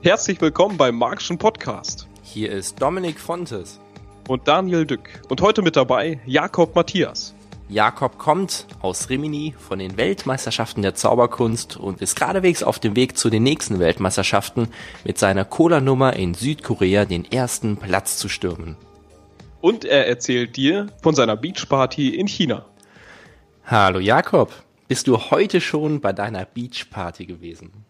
Herzlich willkommen beim Magischen Podcast. Hier ist Dominik Fontes. Und Daniel Dück. Und heute mit dabei Jakob Matthias. Jakob kommt aus Rimini von den Weltmeisterschaften der Zauberkunst und ist geradewegs auf dem Weg zu den nächsten Weltmeisterschaften mit seiner Cola-Nummer in Südkorea den ersten Platz zu stürmen. Und er erzählt dir von seiner Beachparty in China. Hallo Jakob, bist du heute schon bei deiner Beachparty gewesen?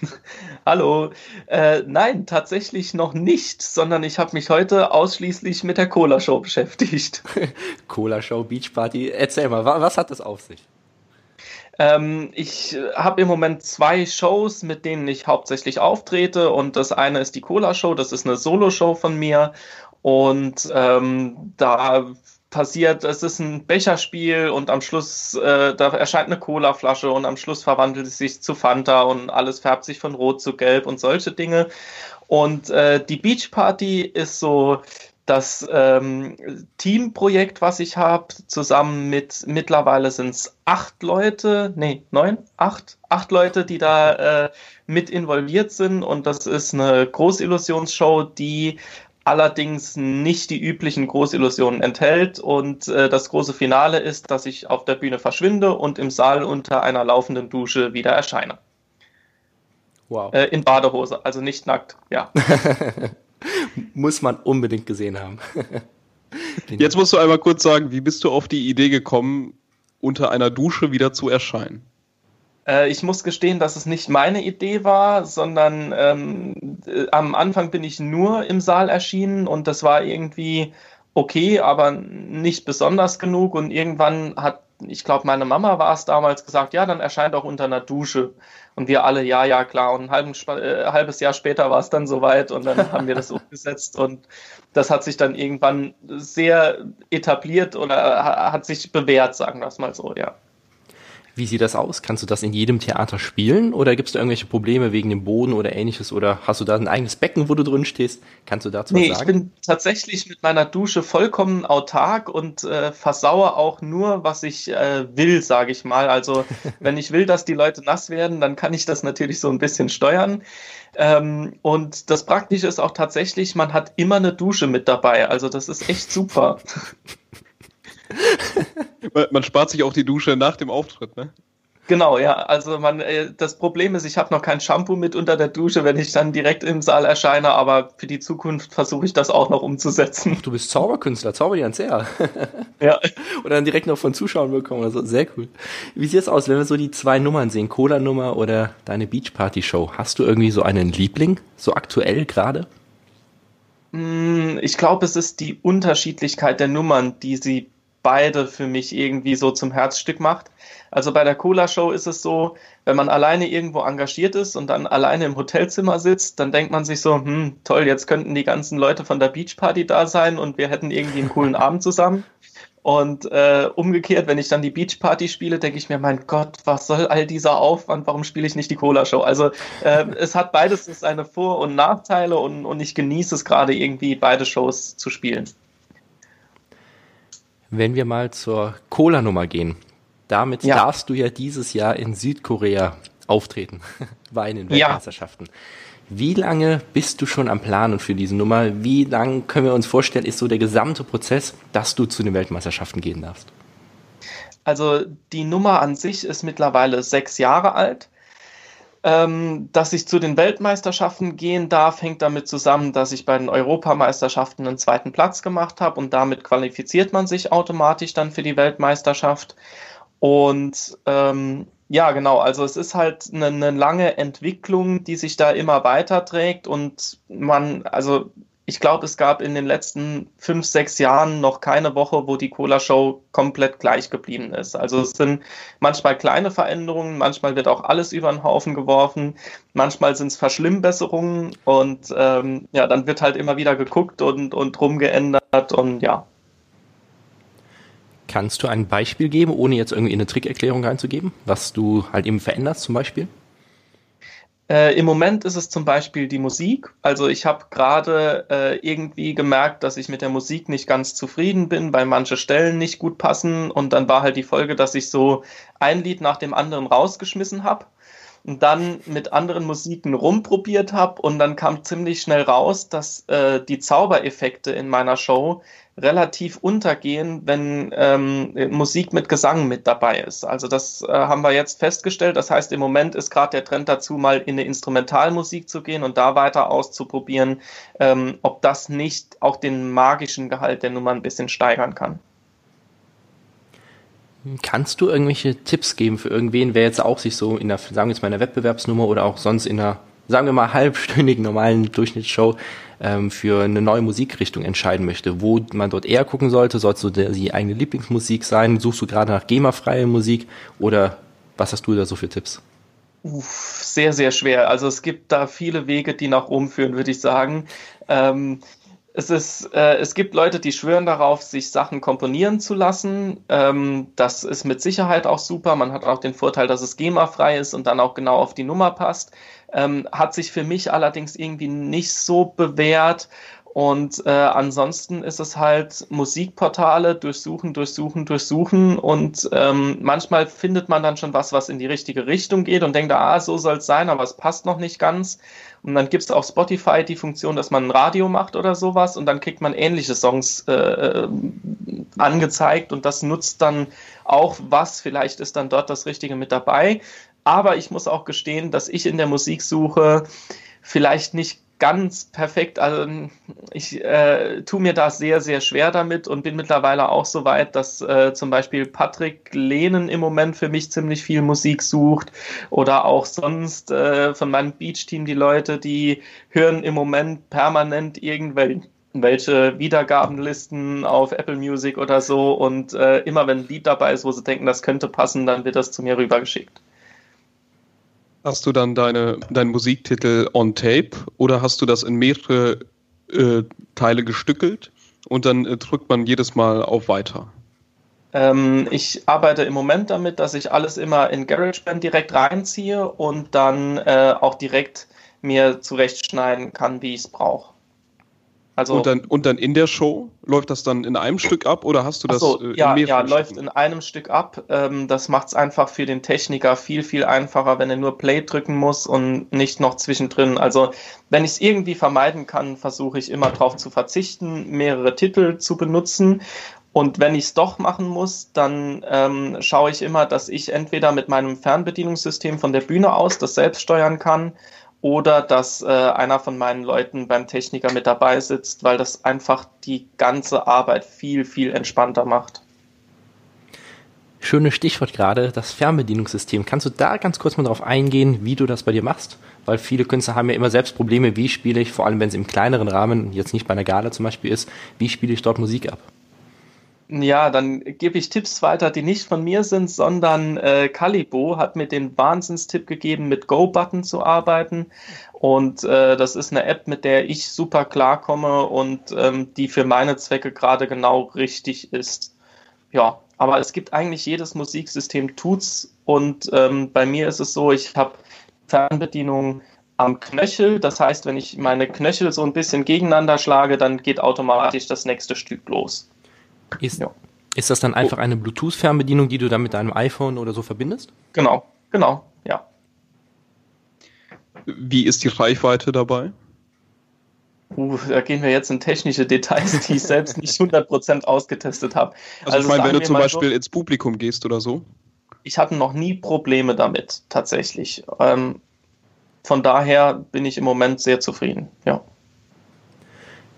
Hallo. Äh, nein, tatsächlich noch nicht, sondern ich habe mich heute ausschließlich mit der Cola Show beschäftigt. Cola Show, Beach Party. Erzähl mal, was hat das auf sich? Ähm, ich habe im Moment zwei Shows, mit denen ich hauptsächlich auftrete. Und das eine ist die Cola Show, das ist eine Solo-Show von mir. Und ähm, da passiert, es ist ein Becherspiel und am Schluss, äh, da erscheint eine Colaflasche und am Schluss verwandelt es sich zu Fanta und alles färbt sich von Rot zu Gelb und solche Dinge. Und äh, die Beach Party ist so das ähm, Teamprojekt, was ich habe, zusammen mit mittlerweile sind es acht Leute, nee, neun, acht, acht Leute, die da äh, mit involviert sind. Und das ist eine Großillusionsshow, die allerdings nicht die üblichen Großillusionen enthält. Und äh, das große Finale ist, dass ich auf der Bühne verschwinde und im Saal unter einer laufenden Dusche wieder erscheine. Wow. Äh, in Badehose, also nicht nackt, ja. Muss man unbedingt gesehen haben. Jetzt musst du einmal kurz sagen, wie bist du auf die Idee gekommen, unter einer Dusche wieder zu erscheinen? Äh, ich muss gestehen, dass es nicht meine Idee war, sondern ähm, äh, am Anfang bin ich nur im Saal erschienen und das war irgendwie okay, aber nicht besonders genug. Und irgendwann hat, ich glaube, meine Mama war es damals gesagt, ja, dann erscheint auch unter einer Dusche. Und wir alle, ja, ja, klar. Und ein halbes, äh, halbes Jahr später war es dann soweit und dann haben wir das umgesetzt. Und das hat sich dann irgendwann sehr etabliert oder hat sich bewährt, sagen wir es mal so, ja. Wie sieht das aus? Kannst du das in jedem Theater spielen oder gibt es da irgendwelche Probleme wegen dem Boden oder ähnliches oder hast du da ein eigenes Becken, wo du drin stehst? Kannst du dazu nee, was sagen? Ich bin tatsächlich mit meiner Dusche vollkommen autark und äh, versaue auch nur, was ich äh, will, sage ich mal. Also wenn ich will, dass die Leute nass werden, dann kann ich das natürlich so ein bisschen steuern. Ähm, und das Praktische ist auch tatsächlich, man hat immer eine Dusche mit dabei. Also das ist echt super. man spart sich auch die Dusche nach dem Auftritt, ne? Genau, ja. Also man, äh, das Problem ist, ich habe noch kein Shampoo mit unter der Dusche, wenn ich dann direkt im Saal erscheine, aber für die Zukunft versuche ich das auch noch umzusetzen. Du bist Zauberkünstler, zauber dir ans ja. Oder dann direkt noch von Zuschauern bekommen oder so. Sehr cool. Wie sieht es aus, wenn wir so die zwei Nummern sehen, Cola-Nummer oder deine Beachparty-Show? Hast du irgendwie so einen Liebling, so aktuell gerade? Hm, ich glaube, es ist die Unterschiedlichkeit der Nummern, die sie beide für mich irgendwie so zum Herzstück macht. Also bei der Cola Show ist es so, wenn man alleine irgendwo engagiert ist und dann alleine im Hotelzimmer sitzt, dann denkt man sich so, hm, toll, jetzt könnten die ganzen Leute von der Beachparty da sein und wir hätten irgendwie einen coolen Abend zusammen. Und äh, umgekehrt, wenn ich dann die Beachparty spiele, denke ich mir, mein Gott, was soll all dieser Aufwand? Warum spiele ich nicht die Cola Show? Also äh, es hat beides seine Vor- und Nachteile und, und ich genieße es gerade irgendwie, beide Shows zu spielen. Wenn wir mal zur Cola-Nummer gehen. Damit ja. darfst du ja dieses Jahr in Südkorea auftreten. Bei den Weltmeisterschaften. Ja. Wie lange bist du schon am Planen für diese Nummer? Wie lange können wir uns vorstellen, ist so der gesamte Prozess, dass du zu den Weltmeisterschaften gehen darfst? Also die Nummer an sich ist mittlerweile sechs Jahre alt. Ähm, dass ich zu den Weltmeisterschaften gehen darf, hängt damit zusammen, dass ich bei den Europameisterschaften einen zweiten Platz gemacht habe und damit qualifiziert man sich automatisch dann für die Weltmeisterschaft. Und ähm, ja, genau, also es ist halt eine, eine lange Entwicklung, die sich da immer weiter trägt und man, also ich glaube, es gab in den letzten fünf, sechs Jahren noch keine Woche, wo die Cola-Show komplett gleich geblieben ist. Also es sind manchmal kleine Veränderungen, manchmal wird auch alles über den Haufen geworfen, manchmal sind es Verschlimmbesserungen und ähm, ja, dann wird halt immer wieder geguckt und, und rumgeändert und ja. Kannst du ein Beispiel geben, ohne jetzt irgendwie eine Trickerklärung reinzugeben, was du halt eben veränderst zum Beispiel? Äh, Im Moment ist es zum Beispiel die Musik. Also ich habe gerade äh, irgendwie gemerkt, dass ich mit der Musik nicht ganz zufrieden bin, weil manche Stellen nicht gut passen. Und dann war halt die Folge, dass ich so ein Lied nach dem anderen rausgeschmissen habe. und dann mit anderen Musiken rumprobiert habe und dann kam ziemlich schnell raus, dass äh, die Zaubereffekte in meiner Show relativ untergehen, wenn ähm, Musik mit Gesang mit dabei ist. Also das äh, haben wir jetzt festgestellt. Das heißt, im Moment ist gerade der Trend dazu, mal in eine Instrumentalmusik zu gehen und da weiter auszuprobieren, ähm, ob das nicht auch den magischen Gehalt der Nummer ein bisschen steigern kann. Kannst du irgendwelche Tipps geben für irgendwen, wer jetzt auch sich so in der, sagen wir jetzt mal, in der Wettbewerbsnummer oder auch sonst in einer, sagen wir mal, halbstündigen normalen Durchschnittsshow ähm, für eine neue Musikrichtung entscheiden möchte, wo man dort eher gucken sollte? Sollst du die eigene Lieblingsmusik sein? Suchst du gerade nach GEMA-freie Musik oder was hast du da so für Tipps? Uff, sehr, sehr schwer. Also es gibt da viele Wege, die nach Rom führen, würde ich sagen. Ähm, es, ist, äh, es gibt Leute, die schwören darauf, sich Sachen komponieren zu lassen. Ähm, das ist mit Sicherheit auch super. Man hat auch den Vorteil, dass es GEMA-frei ist und dann auch genau auf die Nummer passt. Ähm, hat sich für mich allerdings irgendwie nicht so bewährt. Und äh, ansonsten ist es halt Musikportale durchsuchen, durchsuchen, durchsuchen. Und ähm, manchmal findet man dann schon was, was in die richtige Richtung geht und denkt, ah, so soll es sein, aber es passt noch nicht ganz. Und dann gibt es auf Spotify die Funktion, dass man ein Radio macht oder sowas und dann kriegt man ähnliche Songs äh, äh, angezeigt und das nutzt dann auch was. Vielleicht ist dann dort das Richtige mit dabei. Aber ich muss auch gestehen, dass ich in der Musiksuche vielleicht nicht ganz perfekt. Also ich äh, tue mir da sehr, sehr schwer damit und bin mittlerweile auch so weit, dass äh, zum Beispiel Patrick Lehnen im Moment für mich ziemlich viel Musik sucht oder auch sonst äh, von meinem Beach-Team die Leute, die hören im Moment permanent irgendwelche Wiedergabenlisten auf Apple Music oder so und äh, immer wenn ein Lied dabei ist, wo sie denken, das könnte passen, dann wird das zu mir rübergeschickt. Hast du dann deine, deinen Musiktitel on tape oder hast du das in mehrere äh, Teile gestückelt und dann äh, drückt man jedes Mal auf Weiter? Ähm, ich arbeite im Moment damit, dass ich alles immer in GarageBand direkt reinziehe und dann äh, auch direkt mir zurechtschneiden kann, wie ich es brauche. Also, und, dann, und dann in der Show läuft das dann in einem Stück ab oder hast du das so, äh, ja, ja, läuft in einem Stück ab. Ähm, das macht es einfach für den Techniker viel, viel einfacher, wenn er nur Play drücken muss und nicht noch zwischendrin. Also wenn ich es irgendwie vermeiden kann, versuche ich immer darauf zu verzichten, mehrere Titel zu benutzen. Und wenn ich es doch machen muss, dann ähm, schaue ich immer, dass ich entweder mit meinem Fernbedienungssystem von der Bühne aus das selbst steuern kann oder dass äh, einer von meinen Leuten beim Techniker mit dabei sitzt, weil das einfach die ganze Arbeit viel, viel entspannter macht. Schönes Stichwort gerade, das Fernbedienungssystem. Kannst du da ganz kurz mal drauf eingehen, wie du das bei dir machst? Weil viele Künstler haben ja immer selbst Probleme, wie spiele ich, vor allem wenn es im kleineren Rahmen, jetzt nicht bei einer Gala zum Beispiel ist, wie spiele ich dort Musik ab? Ja, dann gebe ich Tipps weiter, die nicht von mir sind, sondern äh, Calibo hat mir den Wahnsinnstipp gegeben, mit Go-Button zu arbeiten. Und äh, das ist eine App, mit der ich super klarkomme und ähm, die für meine Zwecke gerade genau richtig ist. Ja, aber es gibt eigentlich jedes Musiksystem tut's und ähm, bei mir ist es so, ich habe Fernbedienung am Knöchel. Das heißt, wenn ich meine Knöchel so ein bisschen gegeneinander schlage, dann geht automatisch das nächste Stück los. Ist, ja. ist das dann einfach eine Bluetooth-Fernbedienung, die du dann mit deinem iPhone oder so verbindest? Genau, genau, ja. Wie ist die Reichweite dabei? Uh, da gehen wir jetzt in technische Details, die ich selbst nicht 100% ausgetestet habe. Also, also ich meine, wenn du zum Beispiel so, ins Publikum gehst oder so? Ich hatte noch nie Probleme damit, tatsächlich. Ähm, von daher bin ich im Moment sehr zufrieden, ja.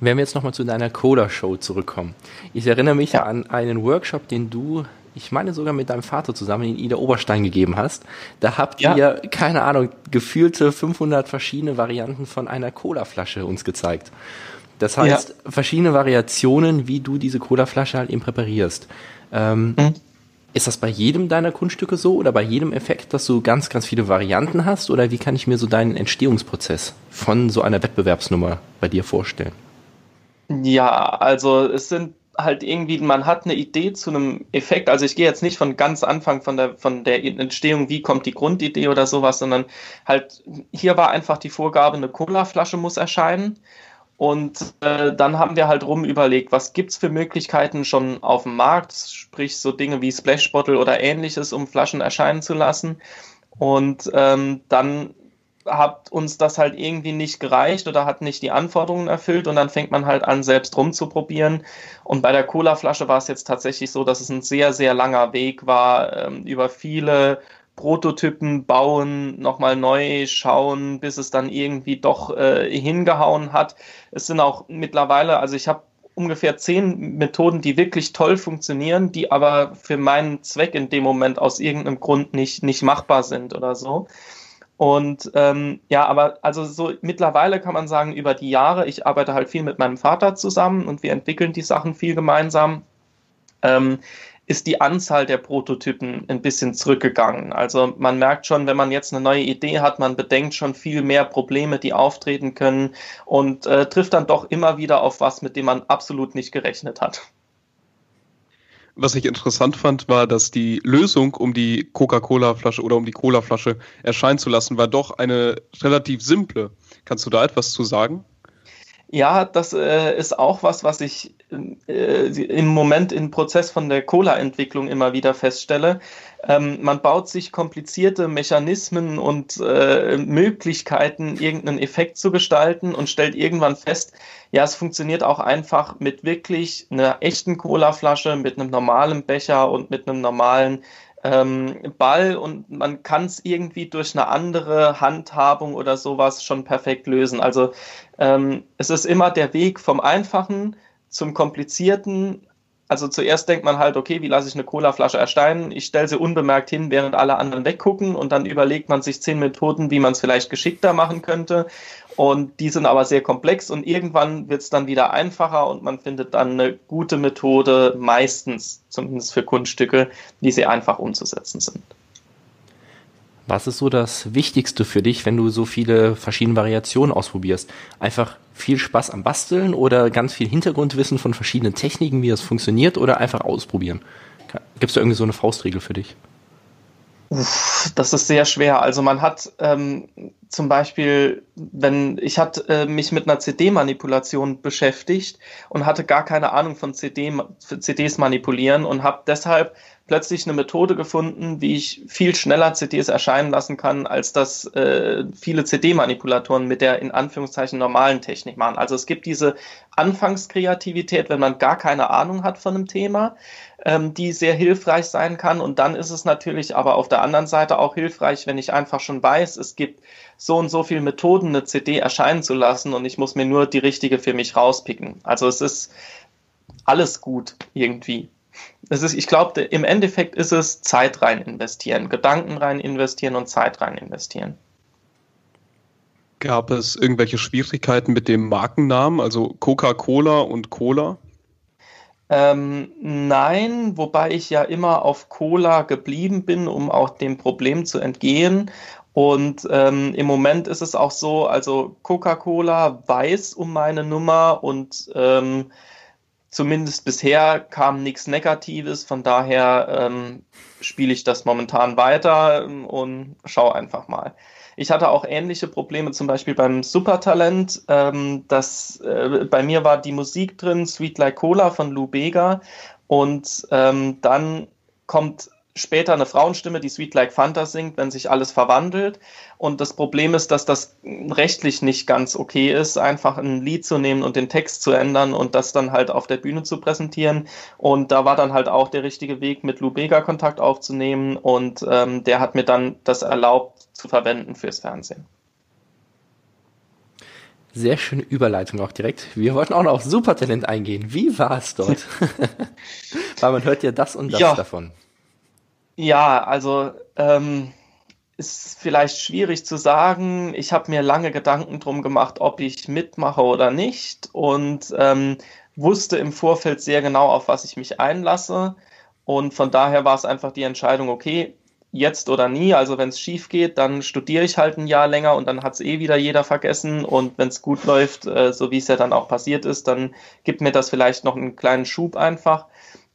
Wenn wir jetzt nochmal zu deiner Coda-Show zurückkommen. Ich erinnere mich ja. an einen Workshop, den du, ich meine sogar mit deinem Vater zusammen in Ida Oberstein gegeben hast. Da habt ja. ihr, keine Ahnung, gefühlte 500 verschiedene Varianten von einer Cola-Flasche uns gezeigt. Das heißt, ja. verschiedene Variationen, wie du diese Cola-Flasche halt eben präparierst. Ähm, mhm. Ist das bei jedem deiner Kunststücke so oder bei jedem Effekt, dass du ganz, ganz viele Varianten hast? Oder wie kann ich mir so deinen Entstehungsprozess von so einer Wettbewerbsnummer bei dir vorstellen? Ja, also es sind halt irgendwie, man hat eine Idee zu einem Effekt. Also ich gehe jetzt nicht von ganz Anfang von der, von der Entstehung, wie kommt die Grundidee oder sowas, sondern halt, hier war einfach die Vorgabe, eine Cola-Flasche muss erscheinen. Und äh, dann haben wir halt rum überlegt, was gibt's für Möglichkeiten schon auf dem Markt, sprich so Dinge wie Splash Bottle oder ähnliches, um Flaschen erscheinen zu lassen. Und ähm, dann hat uns das halt irgendwie nicht gereicht oder hat nicht die Anforderungen erfüllt und dann fängt man halt an, selbst rumzuprobieren. Und bei der Cola-Flasche war es jetzt tatsächlich so, dass es ein sehr, sehr langer Weg war, ähm, über viele Prototypen bauen, nochmal neu schauen, bis es dann irgendwie doch äh, hingehauen hat. Es sind auch mittlerweile, also ich habe ungefähr zehn Methoden, die wirklich toll funktionieren, die aber für meinen Zweck in dem Moment aus irgendeinem Grund nicht, nicht machbar sind oder so. Und ähm, ja, aber also so mittlerweile kann man sagen, über die Jahre, ich arbeite halt viel mit meinem Vater zusammen und wir entwickeln die Sachen viel gemeinsam, ähm, ist die Anzahl der Prototypen ein bisschen zurückgegangen. Also man merkt schon, wenn man jetzt eine neue Idee hat, man bedenkt schon viel mehr Probleme, die auftreten können und äh, trifft dann doch immer wieder auf was, mit dem man absolut nicht gerechnet hat. Was ich interessant fand, war, dass die Lösung, um die Coca-Cola-Flasche oder um die Cola-Flasche erscheinen zu lassen, war doch eine relativ simple. Kannst du da etwas zu sagen? Ja, das äh, ist auch was, was ich äh, im Moment im Prozess von der Cola-Entwicklung immer wieder feststelle. Ähm, man baut sich komplizierte Mechanismen und äh, Möglichkeiten, irgendeinen Effekt zu gestalten und stellt irgendwann fest, ja, es funktioniert auch einfach mit wirklich einer echten Cola-Flasche, mit einem normalen Becher und mit einem normalen ähm, Ball und man kann es irgendwie durch eine andere Handhabung oder sowas schon perfekt lösen. Also ähm, es ist immer der Weg vom Einfachen zum Komplizierten. Also zuerst denkt man halt, okay, wie lasse ich eine Colaflasche ersteinen? Ich stelle sie unbemerkt hin, während alle anderen weggucken und dann überlegt man sich zehn Methoden, wie man es vielleicht geschickter machen könnte. Und die sind aber sehr komplex und irgendwann wird es dann wieder einfacher und man findet dann eine gute Methode, meistens, zumindest für Kunststücke, die sehr einfach umzusetzen sind. Was ist so das Wichtigste für dich, wenn du so viele verschiedene Variationen ausprobierst? Einfach viel Spaß am Basteln oder ganz viel Hintergrundwissen von verschiedenen Techniken, wie das funktioniert oder einfach ausprobieren? Gibt es da irgendwie so eine Faustregel für dich? Uff, das ist sehr schwer. Also man hat ähm, zum Beispiel, wenn ich hatte äh, mich mit einer CD-Manipulation beschäftigt und hatte gar keine Ahnung von CD, CDs manipulieren und habe deshalb plötzlich eine Methode gefunden, wie ich viel schneller CDs erscheinen lassen kann, als das äh, viele CD-Manipulatoren mit der in Anführungszeichen normalen Technik machen. Also es gibt diese Anfangskreativität, wenn man gar keine Ahnung hat von einem Thema, ähm, die sehr hilfreich sein kann. Und dann ist es natürlich aber auf der anderen Seite auch hilfreich, wenn ich einfach schon weiß, es gibt so und so viele Methoden, eine CD erscheinen zu lassen und ich muss mir nur die richtige für mich rauspicken. Also es ist alles gut irgendwie es ist, ich glaube, im Endeffekt ist es Zeit rein investieren, Gedanken rein investieren und Zeit rein investieren. Gab es irgendwelche Schwierigkeiten mit dem Markennamen, also Coca-Cola und Cola? Ähm, nein, wobei ich ja immer auf Cola geblieben bin, um auch dem Problem zu entgehen. Und ähm, im Moment ist es auch so, also Coca-Cola weiß um meine Nummer und ähm, zumindest bisher kam nichts Negatives, von daher ähm, spiele ich das momentan weiter und schaue einfach mal. Ich hatte auch ähnliche Probleme, zum Beispiel beim Supertalent. Ähm, das, äh, bei mir war die Musik drin, Sweet Like Cola von Lou Bega. Und ähm, dann kommt später eine Frauenstimme, die Sweet Like Fanta singt, wenn sich alles verwandelt. Und das Problem ist, dass das rechtlich nicht ganz okay ist, einfach ein Lied zu nehmen und den Text zu ändern und das dann halt auf der Bühne zu präsentieren. Und da war dann halt auch der richtige Weg, mit Lou Bega Kontakt aufzunehmen und ähm, der hat mir dann das erlaubt zu verwenden fürs Fernsehen. Sehr schöne Überleitung auch direkt. Wir wollten auch noch auf Supertalent eingehen. Wie war es dort? Weil man hört ja das und das ja. davon. Ja, also ähm, ist vielleicht schwierig zu sagen. Ich habe mir lange Gedanken drum gemacht, ob ich mitmache oder nicht und ähm, wusste im Vorfeld sehr genau, auf was ich mich einlasse. Und von daher war es einfach die Entscheidung, okay, jetzt oder nie. Also wenn es schief geht, dann studiere ich halt ein Jahr länger und dann hat es eh wieder jeder vergessen. Und wenn es gut läuft, äh, so wie es ja dann auch passiert ist, dann gibt mir das vielleicht noch einen kleinen Schub einfach.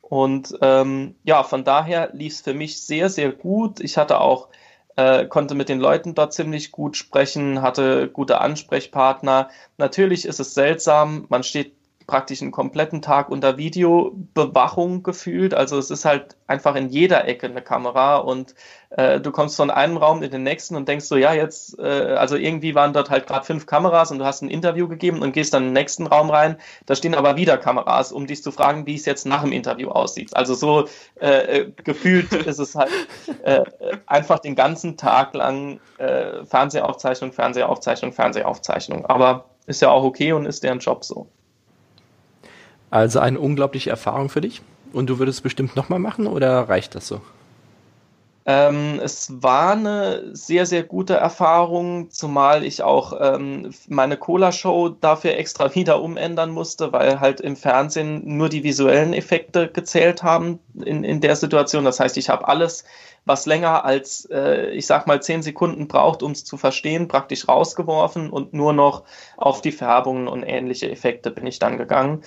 Und ähm, ja, von daher lief es für mich sehr, sehr gut. Ich hatte auch, äh, konnte mit den Leuten dort ziemlich gut sprechen, hatte gute Ansprechpartner. Natürlich ist es seltsam, man steht praktisch einen kompletten Tag unter Videobewachung gefühlt. Also es ist halt einfach in jeder Ecke eine Kamera und äh, du kommst von einem Raum in den nächsten und denkst so, ja, jetzt, äh, also irgendwie waren dort halt gerade fünf Kameras und du hast ein Interview gegeben und gehst dann in den nächsten Raum rein. Da stehen aber wieder Kameras, um dich zu fragen, wie es jetzt nach dem Interview aussieht. Also so äh, äh gefühlt ist es halt äh, einfach den ganzen Tag lang äh, Fernsehaufzeichnung, Fernsehaufzeichnung, Fernsehaufzeichnung. Aber ist ja auch okay und ist deren Job so. Also eine unglaubliche Erfahrung für dich. Und du würdest es bestimmt nochmal machen oder reicht das so? Ähm, es war eine sehr, sehr gute Erfahrung, zumal ich auch ähm, meine Cola-Show dafür extra wieder umändern musste, weil halt im Fernsehen nur die visuellen Effekte gezählt haben in, in der Situation. Das heißt, ich habe alles, was länger als, äh, ich sag mal, zehn Sekunden braucht, um es zu verstehen, praktisch rausgeworfen und nur noch auf die Färbungen und ähnliche Effekte bin ich dann gegangen.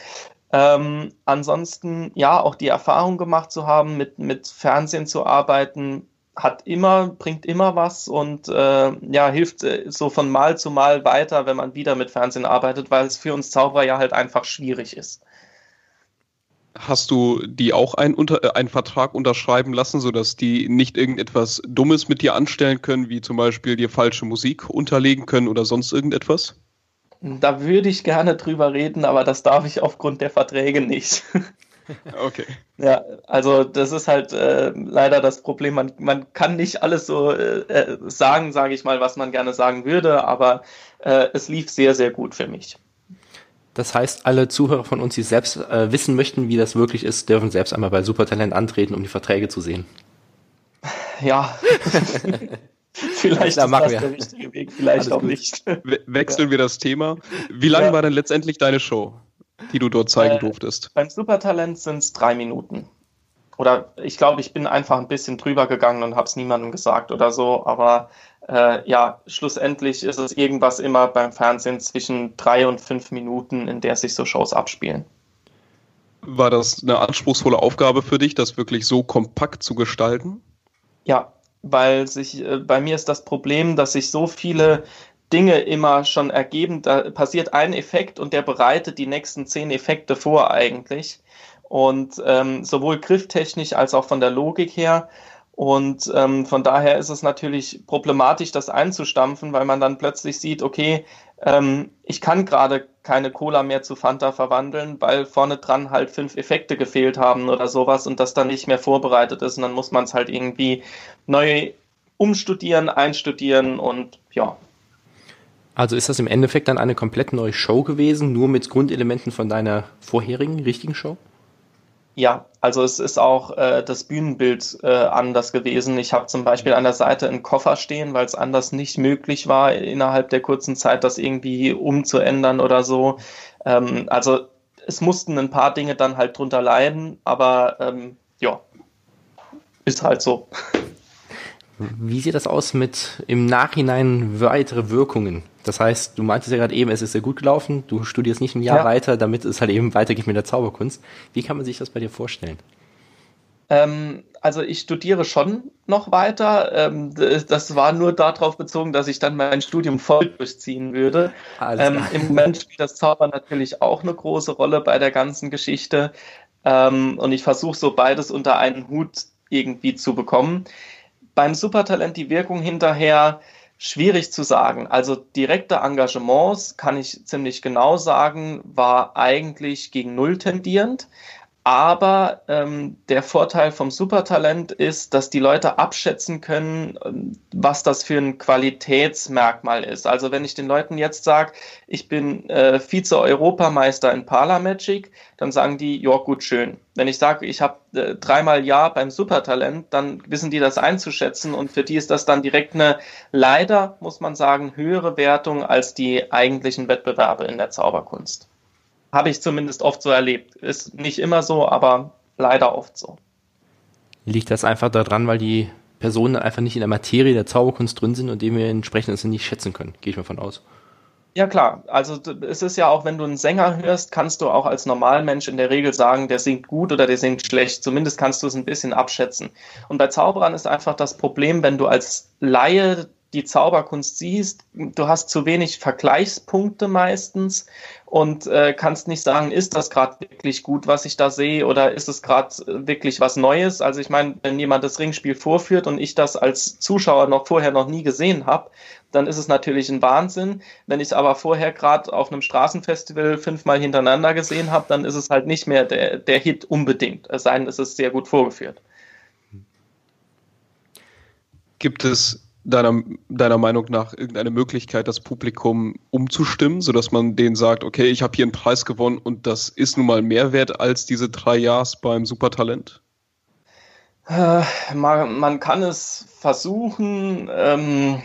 Ähm, ansonsten, ja, auch die Erfahrung gemacht zu haben, mit, mit Fernsehen zu arbeiten, hat immer, bringt immer was und äh, ja, hilft äh, so von Mal zu Mal weiter, wenn man wieder mit Fernsehen arbeitet, weil es für uns Zauberer ja halt einfach schwierig ist. Hast du die auch einen, unter, äh, einen Vertrag unterschreiben lassen, sodass die nicht irgendetwas Dummes mit dir anstellen können, wie zum Beispiel dir falsche Musik unterlegen können oder sonst irgendetwas? Da würde ich gerne drüber reden, aber das darf ich aufgrund der Verträge nicht. Okay. Ja, also das ist halt äh, leider das Problem. Man, man kann nicht alles so äh, äh sagen, sage ich mal, was man gerne sagen würde, aber äh, es lief sehr, sehr gut für mich. Das heißt, alle Zuhörer von uns, die selbst äh, wissen möchten, wie das wirklich ist, dürfen selbst einmal bei Supertalent antreten, um die Verträge zu sehen. Ja. Vielleicht ist das wir. der richtige Weg, vielleicht Alles auch gut. nicht. wechseln ja. wir das Thema. Wie lang ja. war denn letztendlich deine Show, die du dort zeigen äh, durftest? Beim Supertalent sind es drei Minuten. Oder ich glaube, ich bin einfach ein bisschen drüber gegangen und habe es niemandem gesagt oder so. Aber äh, ja, schlussendlich ist es irgendwas immer beim Fernsehen zwischen drei und fünf Minuten, in der sich so Shows abspielen. War das eine anspruchsvolle Aufgabe für dich, das wirklich so kompakt zu gestalten? Ja, weil sich äh, bei mir ist das Problem, dass sich so viele Dinge immer schon ergeben. Da passiert ein Effekt und der bereitet die nächsten zehn Effekte vor eigentlich. Und ähm, sowohl grifftechnisch als auch von der Logik her. Und ähm, von daher ist es natürlich problematisch, das einzustampfen, weil man dann plötzlich sieht, okay, ähm, ich kann gerade keine Cola mehr zu Fanta verwandeln, weil vorne dran halt fünf Effekte gefehlt haben oder sowas und das dann nicht mehr vorbereitet ist. Und dann muss man es halt irgendwie neu umstudieren, einstudieren und ja. Also ist das im Endeffekt dann eine komplett neue Show gewesen, nur mit Grundelementen von deiner vorherigen richtigen Show? Ja, also es ist auch äh, das Bühnenbild äh, anders gewesen. Ich habe zum Beispiel an der Seite einen Koffer stehen, weil es anders nicht möglich war, innerhalb der kurzen Zeit das irgendwie umzuändern oder so. Ähm, also es mussten ein paar Dinge dann halt drunter leiden, aber ähm, ja, ist halt so. Wie sieht das aus mit im Nachhinein weitere Wirkungen? Das heißt, du meintest ja gerade eben, es ist sehr gut gelaufen, du studierst nicht ein Jahr ja. weiter, damit es halt eben weitergeht mit der Zauberkunst. Wie kann man sich das bei dir vorstellen? Ähm, also ich studiere schon noch weiter. Ähm, das war nur darauf bezogen, dass ich dann mein Studium voll durchziehen würde. Ähm, Im Moment spielt das Zauber natürlich auch eine große Rolle bei der ganzen Geschichte. Ähm, und ich versuche so beides unter einen Hut irgendwie zu bekommen beim Supertalent die Wirkung hinterher schwierig zu sagen. Also direkte Engagements, kann ich ziemlich genau sagen, war eigentlich gegen Null tendierend. Aber ähm, der Vorteil vom Supertalent ist, dass die Leute abschätzen können, ähm, was das für ein Qualitätsmerkmal ist. Also wenn ich den Leuten jetzt sage, ich bin äh, Vize-Europameister in Paralagic, dann sagen die, ja gut, schön. Wenn ich sage, ich habe äh, dreimal Ja beim Supertalent, dann wissen die das einzuschätzen und für die ist das dann direkt eine, leider muss man sagen, höhere Wertung als die eigentlichen Wettbewerbe in der Zauberkunst. Habe ich zumindest oft so erlebt. Ist nicht immer so, aber leider oft so. Liegt das einfach daran, weil die Personen einfach nicht in der Materie der Zauberkunst drin sind und dementsprechend es nicht schätzen können, gehe ich mal von aus. Ja klar, also es ist ja auch, wenn du einen Sänger hörst, kannst du auch als Normalmensch in der Regel sagen, der singt gut oder der singt schlecht. Zumindest kannst du es ein bisschen abschätzen. Und bei Zauberern ist einfach das Problem, wenn du als Laie die Zauberkunst siehst, du hast zu wenig Vergleichspunkte meistens und äh, kannst nicht sagen, ist das gerade wirklich gut, was ich da sehe, oder ist es gerade wirklich was Neues? Also ich meine, wenn jemand das Ringspiel vorführt und ich das als Zuschauer noch vorher noch nie gesehen habe, dann ist es natürlich ein Wahnsinn. Wenn ich es aber vorher gerade auf einem Straßenfestival fünfmal hintereinander gesehen habe, dann ist es halt nicht mehr der, der Hit unbedingt. Es sei denn, es ist sehr gut vorgeführt. Gibt es deiner, deiner Meinung nach irgendeine Möglichkeit, das Publikum umzustimmen, sodass man denen sagt, okay, ich habe hier einen Preis gewonnen und das ist nun mal mehr wert als diese drei Jahres beim Supertalent? Äh, man, kann es versuchen. Ähm,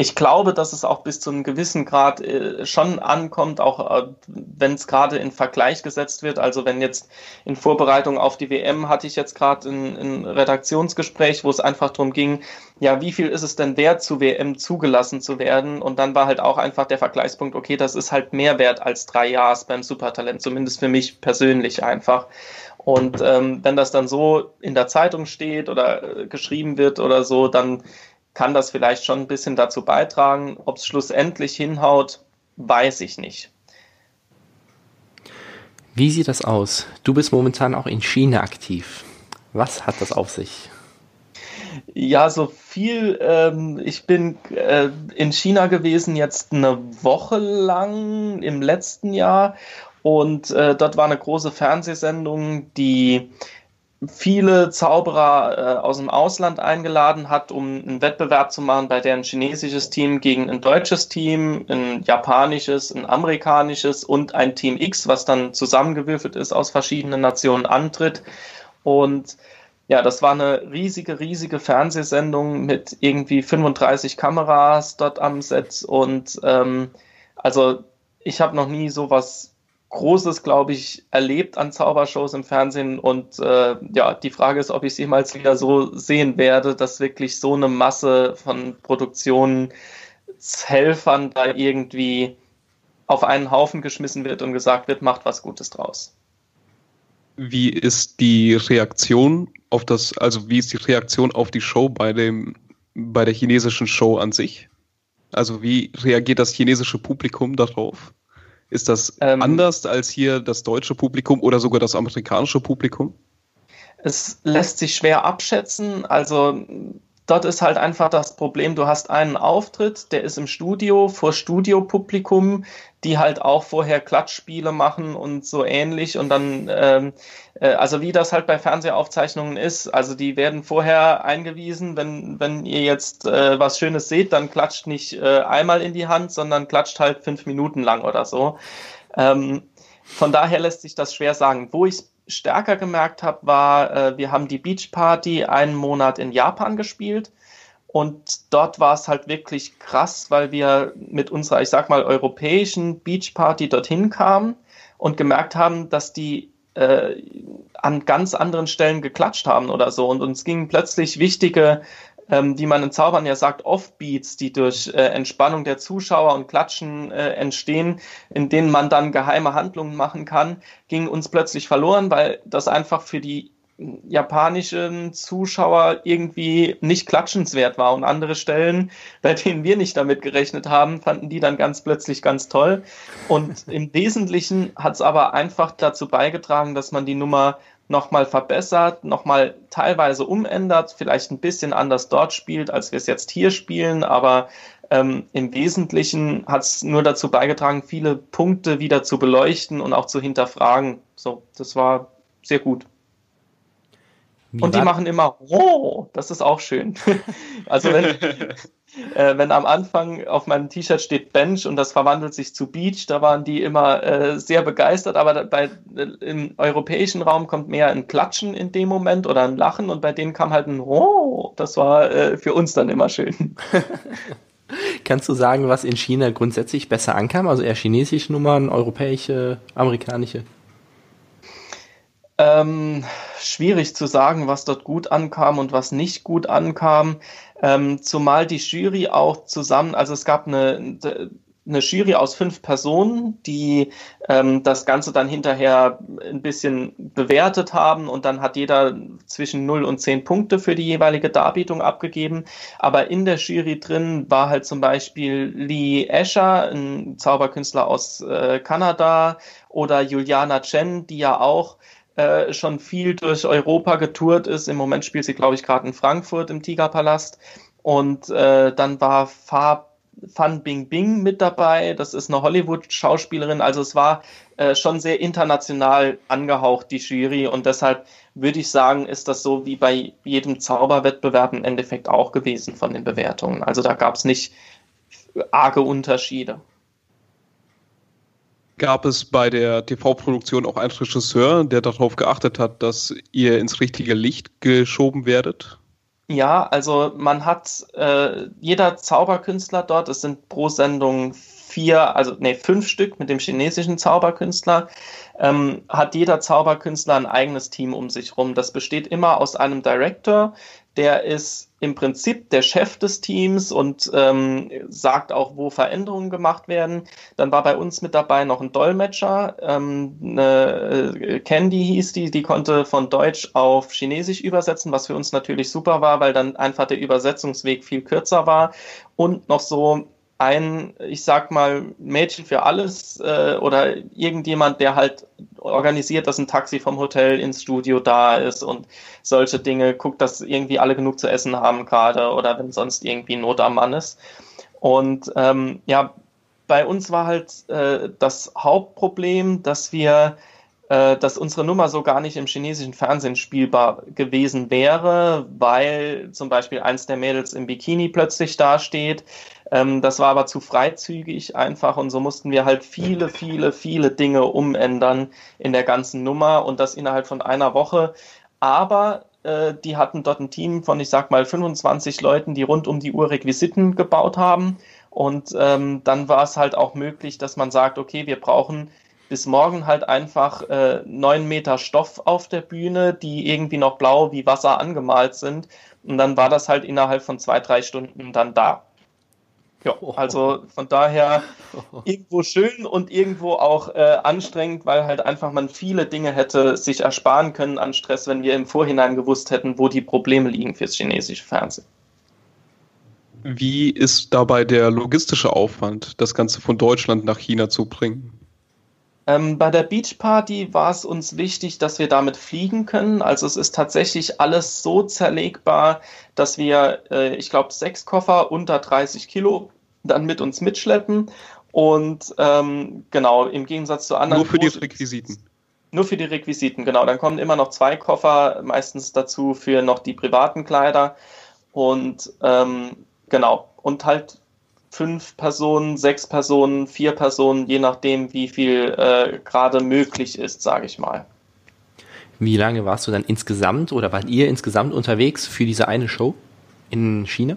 ich glaube, dass es auch bis zu einem gewissen Grad äh, schon ankommt, auch äh, wenn es gerade in Vergleich gesetzt wird. Also wenn jetzt in Vorbereitung auf die WM hatte ich jetzt gerade ein, ein Redaktionsgespräch, wo es einfach darum ging, ja, wie viel ist es denn wert, zu WM zugelassen zu werden? Und dann war halt auch einfach der Vergleichspunkt, okay, das ist halt mehr wert als drei Jahre beim Supertalent, zumindest für mich persönlich einfach. Und ähm, wenn das dann so in der Zeitung steht oder äh, geschrieben wird oder so, dann kann das vielleicht schon ein bisschen dazu beitragen. Ob es schlussendlich hinhaut, weiß ich nicht. Wie sieht das aus? Du bist momentan auch in China aktiv. Was hat das auf sich? Ja, so viel. Ähm, ich bin äh, in China gewesen jetzt eine Woche lang im letzten Jahr und äh, dort war eine große Fernsehsendung, die viele Zauberer äh, aus dem Ausland eingeladen hat, um einen Wettbewerb zu machen, bei der ein chinesisches Team gegen ein deutsches Team, ein japanisches, ein amerikanisches und ein Team X, was dann zusammengewürfelt ist aus verschiedenen Nationen, antritt. Und ja, das war eine riesige, riesige Fernsehsendung mit irgendwie 35 Kameras dort am Set und ähm, also ich habe noch nie sowas Großes, glaube ich, erlebt an Zaubershows im Fernsehen. Und äh, ja, die Frage ist, ob ich es jemals wieder so sehen werde, dass wirklich so eine Masse von Produktionshelfern da irgendwie auf einen Haufen geschmissen wird und gesagt wird, macht was Gutes draus. Wie ist die Reaktion auf das, also wie ist die Reaktion auf die Show bei dem, bei der chinesischen Show an sich? Also wie reagiert das chinesische Publikum darauf? Ist das ähm, anders als hier das deutsche Publikum oder sogar das amerikanische Publikum? Es lässt sich schwer abschätzen. Also dort ist halt einfach das Problem, du hast einen Auftritt, der ist im Studio vor Studiopublikum, die halt auch vorher Klatschspiele machen und so ähnlich und dann, ähm, äh, also wie das halt bei Fernsehaufzeichnungen ist, also die werden vorher eingewiesen, wenn, wenn ihr jetzt äh, was Schönes seht, dann klatscht nicht äh, einmal in die Hand, sondern klatscht halt fünf Minuten lang oder so. Ähm, von daher lässt sich das schwer sagen. Wo ich stärker gemerkt habe, war, äh, wir haben die Beach Party einen Monat in Japan gespielt. Und dort war es halt wirklich krass, weil wir mit unserer, ich sag mal, europäischen Beach Party dorthin kamen und gemerkt haben, dass die äh, an ganz anderen Stellen geklatscht haben oder so. Und uns gingen plötzlich wichtige ähm, wie man in Zaubern ja sagt, Offbeats, die durch äh, Entspannung der Zuschauer und Klatschen äh, entstehen, in denen man dann geheime Handlungen machen kann, gingen uns plötzlich verloren, weil das einfach für die japanischen Zuschauer irgendwie nicht klatschenswert war und andere Stellen, bei denen wir nicht damit gerechnet haben, fanden die dann ganz plötzlich ganz toll. Und im Wesentlichen hat es aber einfach dazu beigetragen, dass man die Nummer nochmal verbessert, nochmal teilweise umändert, vielleicht ein bisschen anders dort spielt, als wir es jetzt hier spielen, aber ähm, im Wesentlichen hat es nur dazu beigetragen, viele Punkte wieder zu beleuchten und auch zu hinterfragen. So, das war sehr gut. Wie und die machen immer, oh, das ist auch schön. also wenn, äh, wenn am Anfang auf meinem T-Shirt steht Bench und das verwandelt sich zu Beach, da waren die immer äh, sehr begeistert, aber bei, äh, im europäischen Raum kommt mehr ein Klatschen in dem Moment oder ein Lachen und bei denen kam halt ein Oh, das war äh, für uns dann immer schön. Kannst du sagen, was in China grundsätzlich besser ankam? Also eher chinesische Nummern, europäische, amerikanische? Ähm, schwierig zu sagen, was dort gut ankam und was nicht gut ankam. Ähm, zumal die Jury auch zusammen, also es gab eine, eine Jury aus fünf Personen, die ähm, das Ganze dann hinterher ein bisschen bewertet haben und dann hat jeder zwischen 0 und 10 Punkte für die jeweilige Darbietung abgegeben. Aber in der Jury drin war halt zum Beispiel Lee Escher, ein Zauberkünstler aus äh, Kanada, oder Juliana Chen, die ja auch äh, schon viel durch Europa getourt ist. Im Moment spielt sie, glaube ich, gerade in Frankfurt im Tigerpalast. Und äh, dann war Fab Fan Bing Bing mit dabei. Das ist eine Hollywood-Schauspielerin. Also es war äh, schon sehr international angehaucht, die Jury. Und deshalb würde ich sagen, ist das so wie bei jedem Zauberwettbewerb im Endeffekt auch gewesen von den Bewertungen. Also da gab es nicht arge Unterschiede. Gab es bei der TV-Produktion auch einen Regisseur, der darauf geachtet hat, dass ihr ins richtige Licht geschoben werdet? Ja, also man hat äh, jeder Zauberkünstler dort, es sind pro Sendung vier, also nee, fünf Stück mit dem chinesischen Zauberkünstler, ähm, hat jeder Zauberkünstler ein eigenes Team um sich rum. Das besteht immer aus einem Director, der ist im Prinzip der Chef des Teams und ähm, sagt auch, wo Veränderungen gemacht werden. Dann war bei uns mit dabei noch ein Dolmetscher, ähm, eine, äh, Candy hieß die, die konnte von Deutsch auf Chinesisch übersetzen, was für uns natürlich super war, weil dann einfach der Übersetzungsweg viel kürzer war und noch so ein, ich sag mal, Mädchen für alles äh, oder irgendjemand, der halt organisiert, dass ein Taxi vom Hotel ins Studio da ist und solche Dinge, guckt, dass irgendwie alle genug zu essen haben gerade oder wenn sonst irgendwie Not am Mann ist. Und ähm, ja, bei uns war halt äh, das Hauptproblem, dass wir dass unsere Nummer so gar nicht im chinesischen Fernsehen spielbar gewesen wäre, weil zum Beispiel eins der Mädels im Bikini plötzlich dasteht. Ähm, das war aber zu freizügig einfach und so mussten wir halt viele, viele, viele Dinge umändern in der ganzen Nummer und das innerhalb von einer Woche. Aber äh, die hatten dort ein Team von, ich sag mal, 25 Leuten, die rund um die Uhr Requisiten gebaut haben. Und ähm, dann war es halt auch möglich, dass man sagt, okay, wir brauchen bis morgen halt einfach äh, neun Meter Stoff auf der Bühne, die irgendwie noch blau wie Wasser angemalt sind. Und dann war das halt innerhalb von zwei, drei Stunden dann da. Ja, also von daher irgendwo schön und irgendwo auch äh, anstrengend, weil halt einfach man viele Dinge hätte sich ersparen können an Stress, wenn wir im Vorhinein gewusst hätten, wo die Probleme liegen fürs chinesische Fernsehen. Wie ist dabei der logistische Aufwand, das Ganze von Deutschland nach China zu bringen? Ähm, bei der Beach Party war es uns wichtig, dass wir damit fliegen können. Also es ist tatsächlich alles so zerlegbar, dass wir, äh, ich glaube, sechs Koffer unter 30 Kilo dann mit uns mitschleppen. Und ähm, genau, im Gegensatz zu anderen. Nur für die Requisiten. Nur für die Requisiten, genau. Dann kommen immer noch zwei Koffer, meistens dazu für noch die privaten Kleider. Und ähm, genau, und halt fünf Personen, sechs Personen, vier Personen, je nachdem, wie viel äh, gerade möglich ist, sage ich mal. Wie lange warst du dann insgesamt oder wart ihr insgesamt unterwegs für diese eine Show in China?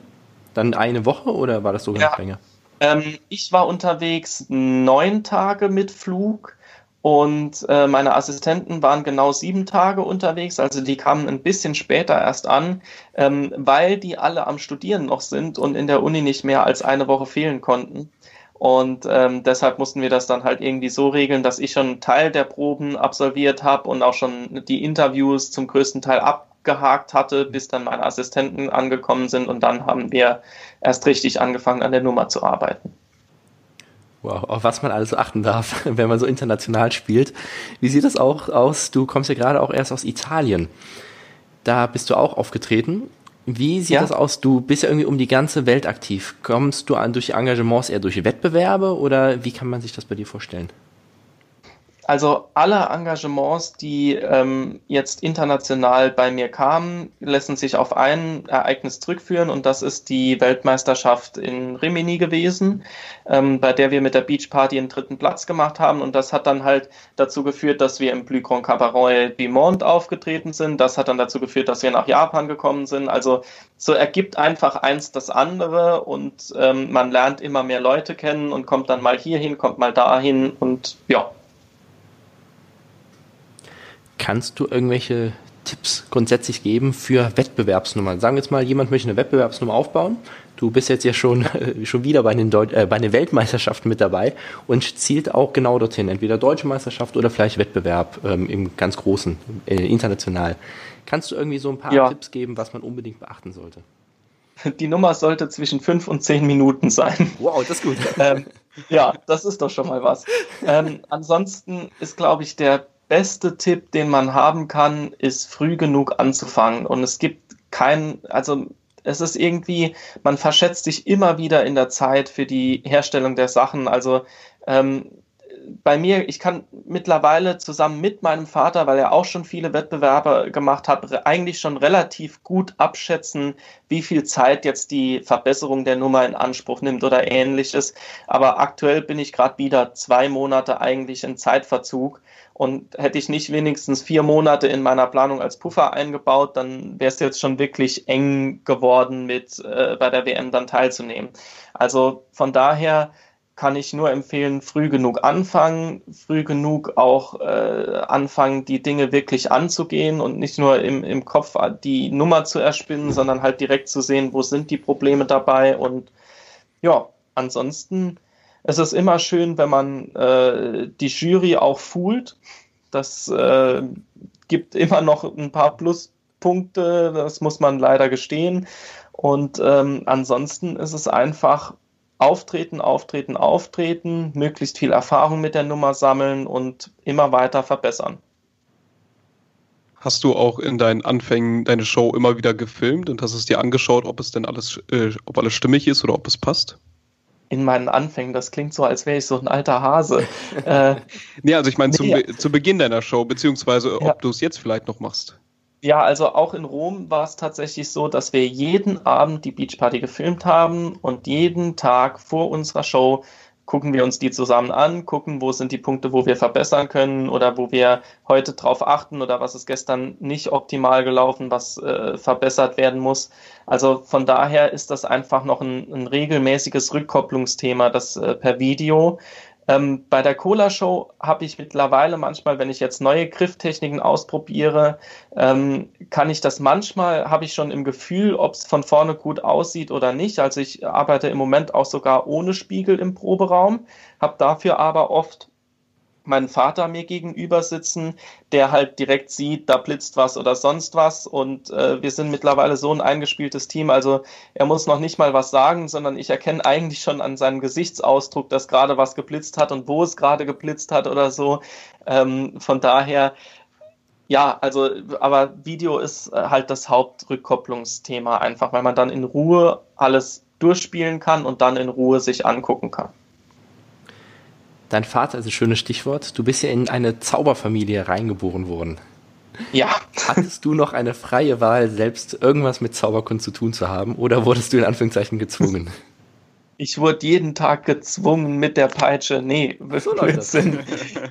Dann eine Woche oder war das sogar ja, noch länger? Ähm, ich war unterwegs neun Tage mit Flug und äh, meine Assistenten waren genau sieben Tage unterwegs, also die kamen ein bisschen später erst an, ähm, weil die alle am Studieren noch sind und in der Uni nicht mehr als eine Woche fehlen konnten. Und ähm, deshalb mussten wir das dann halt irgendwie so regeln, dass ich schon einen Teil der Proben absolviert habe und auch schon die Interviews zum größten Teil abgehakt hatte, bis dann meine Assistenten angekommen sind und dann haben wir erst richtig angefangen an der Nummer zu arbeiten. Wow, auf was man alles achten darf, wenn man so international spielt. Wie sieht das auch aus? Du kommst ja gerade auch erst aus Italien. Da bist du auch aufgetreten. Wie sieht ja. das aus? Du bist ja irgendwie um die ganze Welt aktiv. Kommst du an durch Engagements eher durch Wettbewerbe oder wie kann man sich das bei dir vorstellen? Also alle Engagements, die ähm, jetzt international bei mir kamen, lassen sich auf ein Ereignis zurückführen und das ist die Weltmeisterschaft in Rimini gewesen, ähm, bei der wir mit der Beach Party einen dritten Platz gemacht haben und das hat dann halt dazu geführt, dass wir im Blue Grand Cabaret Bimont aufgetreten sind. Das hat dann dazu geführt, dass wir nach Japan gekommen sind. Also so ergibt einfach eins das andere und ähm, man lernt immer mehr Leute kennen und kommt dann mal hierhin, kommt mal dahin und ja, Kannst du irgendwelche Tipps grundsätzlich geben für Wettbewerbsnummern? Sagen wir jetzt mal, jemand möchte eine Wettbewerbsnummer aufbauen. Du bist jetzt ja schon, schon wieder bei den, Deut äh, bei den Weltmeisterschaften mit dabei und zielt auch genau dorthin. Entweder Deutsche Meisterschaft oder vielleicht Wettbewerb ähm, im ganz Großen, äh, international. Kannst du irgendwie so ein paar ja. Tipps geben, was man unbedingt beachten sollte? Die Nummer sollte zwischen fünf und zehn Minuten sein. Wow, das ist gut. ähm, ja, das ist doch schon mal was. Ähm, ansonsten ist, glaube ich, der beste Tipp, den man haben kann, ist früh genug anzufangen. Und es gibt keinen, also es ist irgendwie, man verschätzt sich immer wieder in der Zeit für die Herstellung der Sachen. Also ähm, bei mir, ich kann mittlerweile zusammen mit meinem Vater, weil er auch schon viele Wettbewerbe gemacht hat, eigentlich schon relativ gut abschätzen, wie viel Zeit jetzt die Verbesserung der Nummer in Anspruch nimmt oder ähnliches. Aber aktuell bin ich gerade wieder zwei Monate eigentlich in Zeitverzug. Und hätte ich nicht wenigstens vier Monate in meiner Planung als Puffer eingebaut, dann wäre es jetzt schon wirklich eng geworden, mit äh, bei der WM dann teilzunehmen. Also von daher kann ich nur empfehlen, früh genug anfangen, früh genug auch äh, anfangen, die Dinge wirklich anzugehen und nicht nur im, im Kopf die Nummer zu erspinnen, sondern halt direkt zu sehen, wo sind die Probleme dabei. Und ja, ansonsten ist es immer schön, wenn man äh, die Jury auch fühlt. Das äh, gibt immer noch ein paar Pluspunkte, das muss man leider gestehen. Und ähm, ansonsten ist es einfach auftreten, auftreten, auftreten, möglichst viel Erfahrung mit der Nummer sammeln und immer weiter verbessern. Hast du auch in deinen Anfängen deine Show immer wieder gefilmt und hast es dir angeschaut, ob es denn alles, äh, ob alles stimmig ist oder ob es passt? In meinen Anfängen, das klingt so, als wäre ich so ein alter Hase. äh, nee, also ich meine nee. zu Beginn deiner Show, beziehungsweise ja. ob du es jetzt vielleicht noch machst. Ja, also auch in Rom war es tatsächlich so, dass wir jeden Abend die Beachparty gefilmt haben und jeden Tag vor unserer Show gucken wir uns die zusammen an, gucken, wo sind die Punkte, wo wir verbessern können oder wo wir heute drauf achten oder was ist gestern nicht optimal gelaufen, was äh, verbessert werden muss. Also von daher ist das einfach noch ein, ein regelmäßiges Rückkopplungsthema, das äh, per Video. Ähm, bei der Cola-Show habe ich mittlerweile manchmal, wenn ich jetzt neue Grifftechniken ausprobiere, ähm, kann ich das manchmal, habe ich schon im Gefühl, ob es von vorne gut aussieht oder nicht. Also ich arbeite im Moment auch sogar ohne Spiegel im Proberaum, habe dafür aber oft meinen Vater mir gegenüber sitzen, der halt direkt sieht, da blitzt was oder sonst was. Und äh, wir sind mittlerweile so ein eingespieltes Team. Also er muss noch nicht mal was sagen, sondern ich erkenne eigentlich schon an seinem Gesichtsausdruck, dass gerade was geblitzt hat und wo es gerade geblitzt hat oder so. Ähm, von daher, ja, also, aber Video ist äh, halt das Hauptrückkopplungsthema einfach, weil man dann in Ruhe alles durchspielen kann und dann in Ruhe sich angucken kann. Dein Vater ist ein schönes Stichwort. Du bist ja in eine Zauberfamilie reingeboren worden. Ja. Hattest du noch eine freie Wahl, selbst irgendwas mit Zauberkunst zu tun zu haben, oder wurdest du in Anführungszeichen gezwungen? Ich wurde jeden Tag gezwungen mit der Peitsche. Nee, so Blödsinn.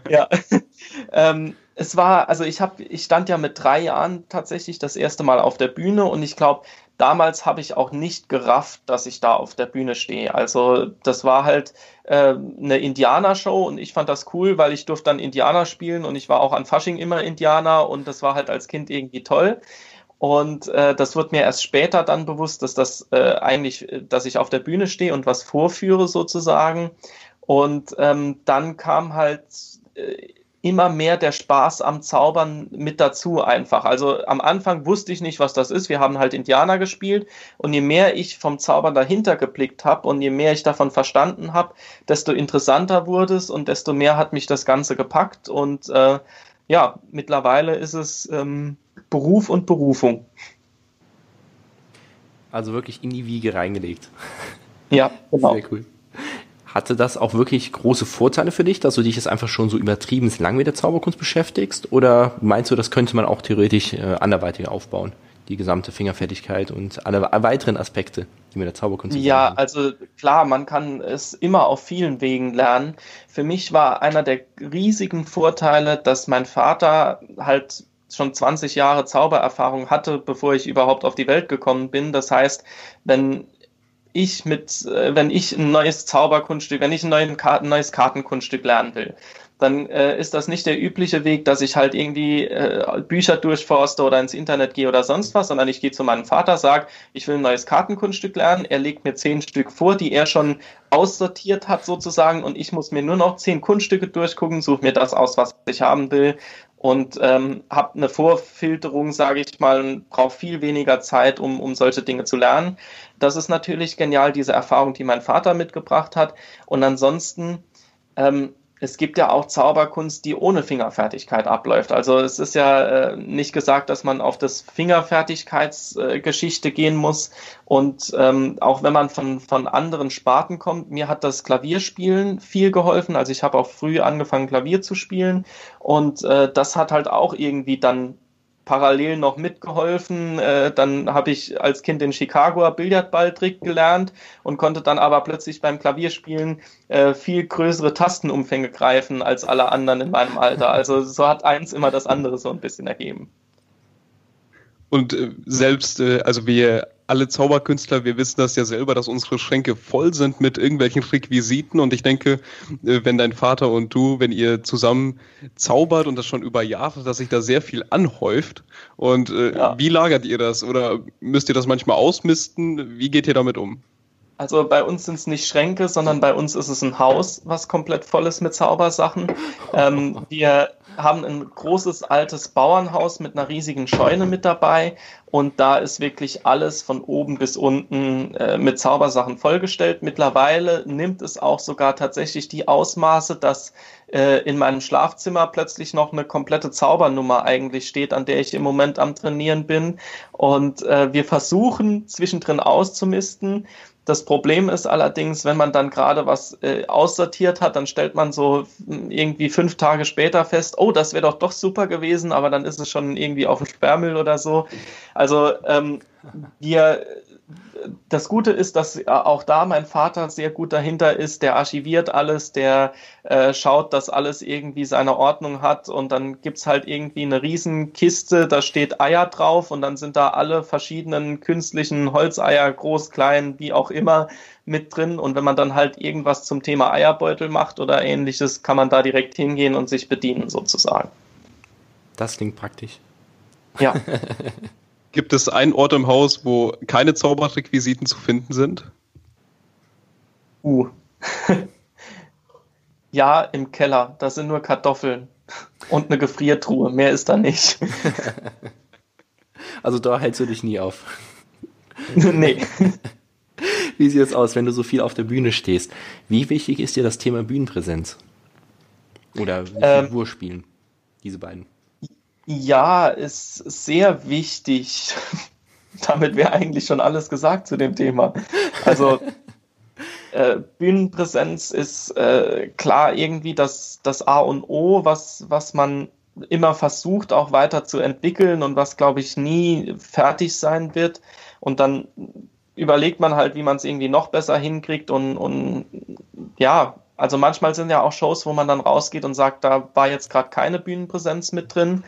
ja. ähm, es war, also ich habe, ich stand ja mit drei Jahren tatsächlich das erste Mal auf der Bühne und ich glaube, damals habe ich auch nicht gerafft, dass ich da auf der Bühne stehe. Also das war halt äh, eine Indianershow und ich fand das cool, weil ich durfte dann Indianer spielen und ich war auch an Fasching immer Indianer und das war halt als Kind irgendwie toll. Und äh, das wird mir erst später dann bewusst, dass das äh, eigentlich, dass ich auf der Bühne stehe und was vorführe sozusagen. Und ähm, dann kam halt äh, immer mehr der Spaß am Zaubern mit dazu einfach. Also am Anfang wusste ich nicht, was das ist. Wir haben halt Indianer gespielt und je mehr ich vom Zaubern dahinter geblickt habe und je mehr ich davon verstanden habe, desto interessanter wurde es und desto mehr hat mich das Ganze gepackt und äh, ja, mittlerweile ist es ähm, Beruf und Berufung. Also wirklich in die Wiege reingelegt. Ja, genau. Sehr cool. Hatte das auch wirklich große Vorteile für dich, dass du dich jetzt einfach schon so übertrieben lang mit der Zauberkunst beschäftigst? Oder meinst du, das könnte man auch theoretisch äh, anderweitig aufbauen? Die gesamte Fingerfertigkeit und alle weiteren Aspekte, die mit der Zauberkunst Ja, haben. also klar, man kann es immer auf vielen Wegen lernen. Für mich war einer der riesigen Vorteile, dass mein Vater halt schon 20 Jahre Zaubererfahrung hatte, bevor ich überhaupt auf die Welt gekommen bin. Das heißt, wenn ich mit, äh, wenn ich ein neues Zauberkunststück, wenn ich ein, Karten, neues Kartenkunststück lernen will, dann äh, ist das nicht der übliche Weg, dass ich halt irgendwie äh, Bücher durchforste oder ins Internet gehe oder sonst was, sondern ich gehe zu meinem Vater, sage, ich will ein neues Kartenkunststück lernen. Er legt mir zehn Stück vor, die er schon aussortiert hat sozusagen und ich muss mir nur noch zehn Kunststücke durchgucken, suche mir das aus, was ich haben will und ähm, habe eine Vorfilterung, sage ich mal, brauche viel weniger Zeit, um, um solche Dinge zu lernen. Das ist natürlich genial, diese Erfahrung, die mein Vater mitgebracht hat. Und ansonsten ähm, es gibt ja auch Zauberkunst, die ohne Fingerfertigkeit abläuft. Also es ist ja äh, nicht gesagt, dass man auf das Fingerfertigkeitsgeschichte äh, gehen muss. Und ähm, auch wenn man von, von anderen Sparten kommt, mir hat das Klavierspielen viel geholfen. Also ich habe auch früh angefangen, Klavier zu spielen. Und äh, das hat halt auch irgendwie dann parallel noch mitgeholfen. Äh, dann habe ich als Kind den Chicagoer Billardballtrick gelernt und konnte dann aber plötzlich beim Klavierspielen äh, viel größere Tastenumfänge greifen als alle anderen in meinem Alter. Also so hat eins immer das andere so ein bisschen ergeben. Und äh, selbst, also wir alle Zauberkünstler, wir wissen das ja selber, dass unsere Schränke voll sind mit irgendwelchen Requisiten. Und ich denke, äh, wenn dein Vater und du, wenn ihr zusammen zaubert und das schon über Jahre, dass sich da sehr viel anhäuft. Und äh, ja. wie lagert ihr das? Oder müsst ihr das manchmal ausmisten? Wie geht ihr damit um? Also bei uns sind es nicht Schränke, sondern bei uns ist es ein Haus, was komplett voll ist mit Zaubersachen. Ähm, wir haben ein großes altes Bauernhaus mit einer riesigen Scheune mit dabei und da ist wirklich alles von oben bis unten äh, mit Zaubersachen vollgestellt. Mittlerweile nimmt es auch sogar tatsächlich die Ausmaße, dass äh, in meinem Schlafzimmer plötzlich noch eine komplette Zaubernummer eigentlich steht, an der ich im Moment am Trainieren bin. Und äh, wir versuchen zwischendrin auszumisten. Das Problem ist allerdings, wenn man dann gerade was äh, aussortiert hat, dann stellt man so hm, irgendwie fünf Tage später fest, oh, das wäre doch doch super gewesen, aber dann ist es schon irgendwie auf dem Sperrmüll oder so. Also ähm, wir das Gute ist, dass äh, auch da mein Vater sehr gut dahinter ist. Der archiviert alles, der äh, schaut, dass alles irgendwie seine Ordnung hat und dann gibt's halt irgendwie eine Riesenkiste, da steht Eier drauf und dann sind da alle verschiedenen künstlichen Holzeier, groß, klein, wie auch immer, mit drin. Und wenn man dann halt irgendwas zum Thema Eierbeutel macht oder ähnliches, kann man da direkt hingehen und sich bedienen sozusagen. Das klingt praktisch. Ja. Gibt es einen Ort im Haus, wo keine Zauberrequisiten zu finden sind? Uh. ja, im Keller. Da sind nur Kartoffeln und eine Gefriertruhe. Mehr ist da nicht. also da hältst du dich nie auf. nee. Wie sieht es aus, wenn du so viel auf der Bühne stehst? Wie wichtig ist dir das Thema Bühnenpräsenz? Oder ähm, Figur Diese beiden. Ja, ist sehr wichtig. Damit wäre eigentlich schon alles gesagt zu dem Thema. Also äh, Bühnenpräsenz ist äh, klar irgendwie das, das A und O, was, was man immer versucht auch weiter zu entwickeln und was, glaube ich, nie fertig sein wird. Und dann überlegt man halt, wie man es irgendwie noch besser hinkriegt und, und ja, also manchmal sind ja auch Shows, wo man dann rausgeht und sagt, da war jetzt gerade keine Bühnenpräsenz mit drin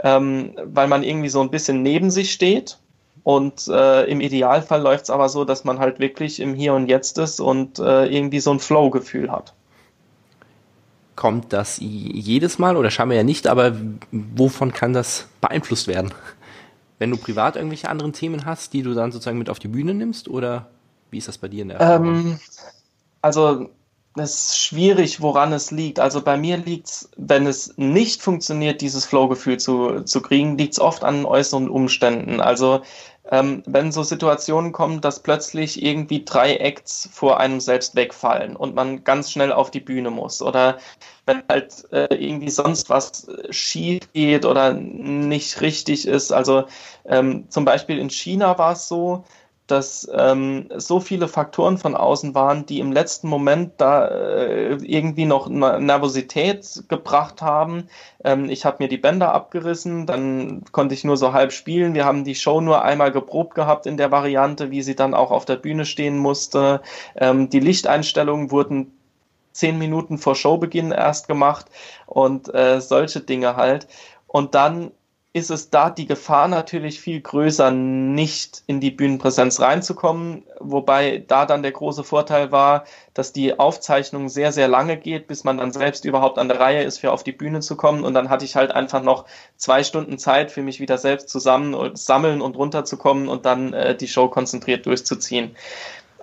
ähm, weil man irgendwie so ein bisschen neben sich steht. Und äh, im Idealfall läuft es aber so, dass man halt wirklich im Hier und Jetzt ist und äh, irgendwie so ein Flow-Gefühl hat. Kommt das jedes Mal oder scheinbar ja nicht, aber wovon kann das beeinflusst werden? Wenn du privat irgendwelche anderen Themen hast, die du dann sozusagen mit auf die Bühne nimmst oder wie ist das bei dir in der Erfahrung? Ähm, also es ist schwierig, woran es liegt. Also bei mir liegt es, wenn es nicht funktioniert, dieses Flow-Gefühl zu, zu kriegen, liegt es oft an äußeren Umständen. Also ähm, wenn so Situationen kommen, dass plötzlich irgendwie drei Acts vor einem selbst wegfallen und man ganz schnell auf die Bühne muss oder wenn halt äh, irgendwie sonst was schief geht oder nicht richtig ist. Also ähm, zum Beispiel in China war es so, dass ähm, so viele Faktoren von außen waren, die im letzten Moment da äh, irgendwie noch Nervosität gebracht haben. Ähm, ich habe mir die Bänder abgerissen, dann konnte ich nur so halb spielen. Wir haben die Show nur einmal geprobt gehabt in der Variante, wie sie dann auch auf der Bühne stehen musste. Ähm, die Lichteinstellungen wurden zehn Minuten vor Showbeginn erst gemacht und äh, solche Dinge halt. Und dann ist es da die Gefahr natürlich viel größer, nicht in die Bühnenpräsenz reinzukommen. Wobei da dann der große Vorteil war, dass die Aufzeichnung sehr, sehr lange geht, bis man dann selbst überhaupt an der Reihe ist, für auf die Bühne zu kommen. Und dann hatte ich halt einfach noch zwei Stunden Zeit für mich wieder selbst zusammen und sammeln und runterzukommen und dann äh, die Show konzentriert durchzuziehen.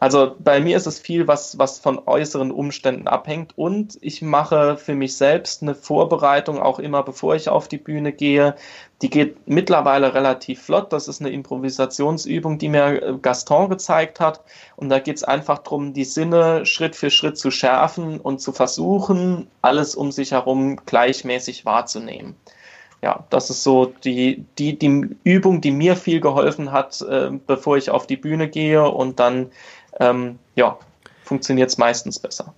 Also bei mir ist es viel, was, was von äußeren Umständen abhängt und ich mache für mich selbst eine Vorbereitung auch immer, bevor ich auf die Bühne gehe. Die geht mittlerweile relativ flott. Das ist eine Improvisationsübung, die mir äh, Gaston gezeigt hat. Und da geht es einfach darum, die Sinne Schritt für Schritt zu schärfen und zu versuchen, alles um sich herum gleichmäßig wahrzunehmen ja, das ist so die, die, die Übung, die mir viel geholfen hat, äh, bevor ich auf die Bühne gehe und dann ähm, ja, funktioniert es meistens besser.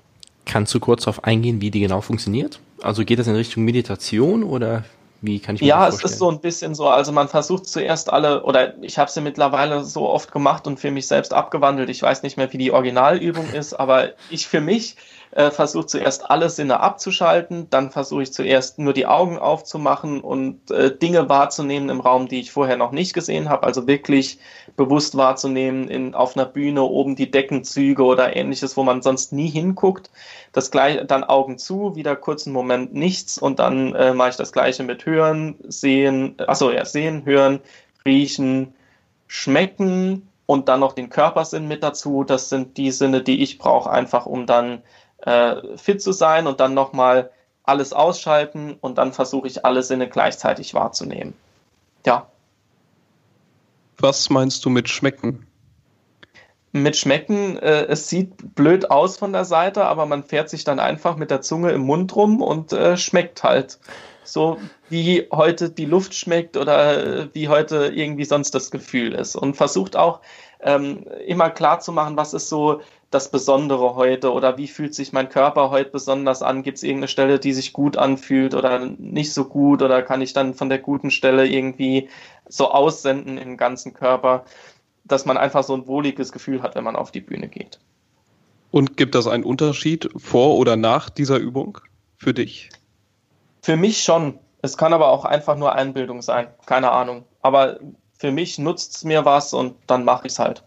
Kannst du kurz darauf eingehen, wie die genau funktioniert? Also geht das in Richtung Meditation oder wie kann ich mir ja, das vorstellen? Ja, es ist so ein bisschen so. Also man versucht zuerst alle, oder ich habe sie mittlerweile so oft gemacht und für mich selbst abgewandelt. Ich weiß nicht mehr, wie die Originalübung ist, aber ich für mich äh, versuche zuerst alle Sinne abzuschalten, dann versuche ich zuerst nur die Augen aufzumachen und äh, Dinge wahrzunehmen im Raum, die ich vorher noch nicht gesehen habe, also wirklich bewusst wahrzunehmen in, auf einer Bühne oben die Deckenzüge oder ähnliches, wo man sonst nie hinguckt. Das gleiche, dann Augen zu, wieder kurzen Moment nichts und dann äh, mache ich das gleiche mit Hören, Sehen, achso, ja, Sehen, Hören, Riechen, Schmecken und dann noch den Körpersinn mit dazu. Das sind die Sinne, die ich brauche, einfach um dann äh, fit zu sein und dann nochmal alles ausschalten und dann versuche ich alle Sinne gleichzeitig wahrzunehmen. Ja. Was meinst du mit schmecken? Mit schmecken, äh, es sieht blöd aus von der Seite, aber man fährt sich dann einfach mit der Zunge im Mund rum und äh, schmeckt halt. So wie heute die Luft schmeckt oder äh, wie heute irgendwie sonst das Gefühl ist. Und versucht auch ähm, immer klar zu machen, was ist so das Besondere heute oder wie fühlt sich mein Körper heute besonders an? Gibt es irgendeine Stelle, die sich gut anfühlt oder nicht so gut oder kann ich dann von der guten Stelle irgendwie so aussenden im ganzen Körper, dass man einfach so ein wohliges Gefühl hat, wenn man auf die Bühne geht. Und gibt das einen Unterschied vor oder nach dieser Übung für dich? Für mich schon. Es kann aber auch einfach nur Einbildung sein. Keine Ahnung. Aber für mich nutzt es mir was und dann mache ich es halt.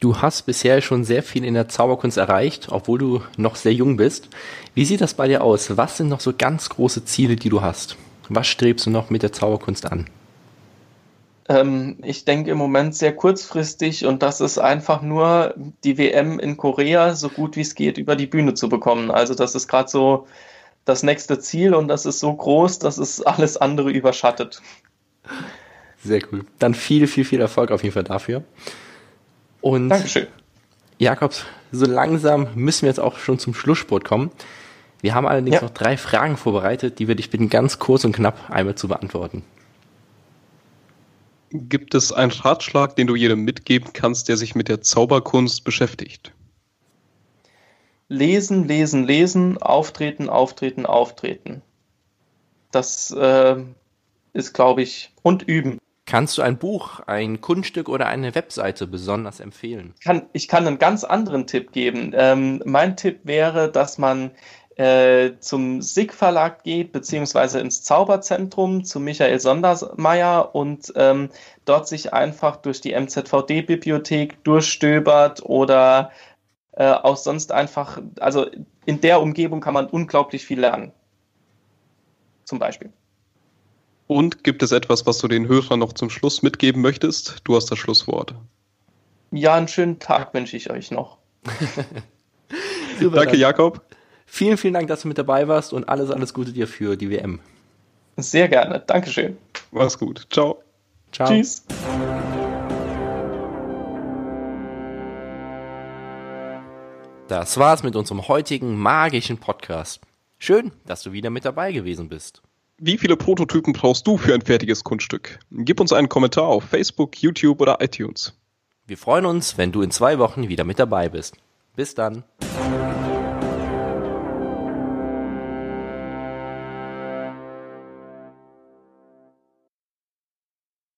Du hast bisher schon sehr viel in der Zauberkunst erreicht, obwohl du noch sehr jung bist. Wie sieht das bei dir aus? Was sind noch so ganz große Ziele, die du hast? Was strebst du noch mit der Zauberkunst an? Ähm, ich denke im Moment sehr kurzfristig und das ist einfach nur die WM in Korea so gut wie es geht über die Bühne zu bekommen. Also das ist gerade so das nächste Ziel und das ist so groß, dass es alles andere überschattet. Sehr cool. Dann viel, viel, viel Erfolg auf jeden Fall dafür. Und Dankeschön. Jakobs, so langsam müssen wir jetzt auch schon zum Schlusssport kommen. Wir haben allerdings ja. noch drei Fragen vorbereitet, die wir dich bitten, ganz kurz und knapp einmal zu beantworten. Gibt es einen Ratschlag, den du jedem mitgeben kannst, der sich mit der Zauberkunst beschäftigt? Lesen, lesen, lesen, auftreten, auftreten, auftreten. Das äh, ist, glaube ich, und üben. Kannst du ein Buch, ein Kunststück oder eine Webseite besonders empfehlen? Kann, ich kann einen ganz anderen Tipp geben. Ähm, mein Tipp wäre, dass man äh, zum SIG Verlag geht, beziehungsweise ins Zauberzentrum zu Michael Sondersmeier und ähm, dort sich einfach durch die MZVD-Bibliothek durchstöbert oder äh, auch sonst einfach, also in der Umgebung kann man unglaublich viel lernen. Zum Beispiel. Und gibt es etwas, was du den Hörern noch zum Schluss mitgeben möchtest? Du hast das Schlusswort. Ja, einen schönen Tag wünsche ich euch noch. Super, Danke, Jakob. Vielen, vielen Dank, dass du mit dabei warst und alles, alles Gute dir für die WM. Sehr gerne. Dankeschön. Mach's gut. Ciao. Ciao. Tschüss. Das war's mit unserem heutigen magischen Podcast. Schön, dass du wieder mit dabei gewesen bist. Wie viele Prototypen brauchst du für ein fertiges Kunststück? Gib uns einen Kommentar auf Facebook, YouTube oder iTunes. Wir freuen uns, wenn du in zwei Wochen wieder mit dabei bist. Bis dann.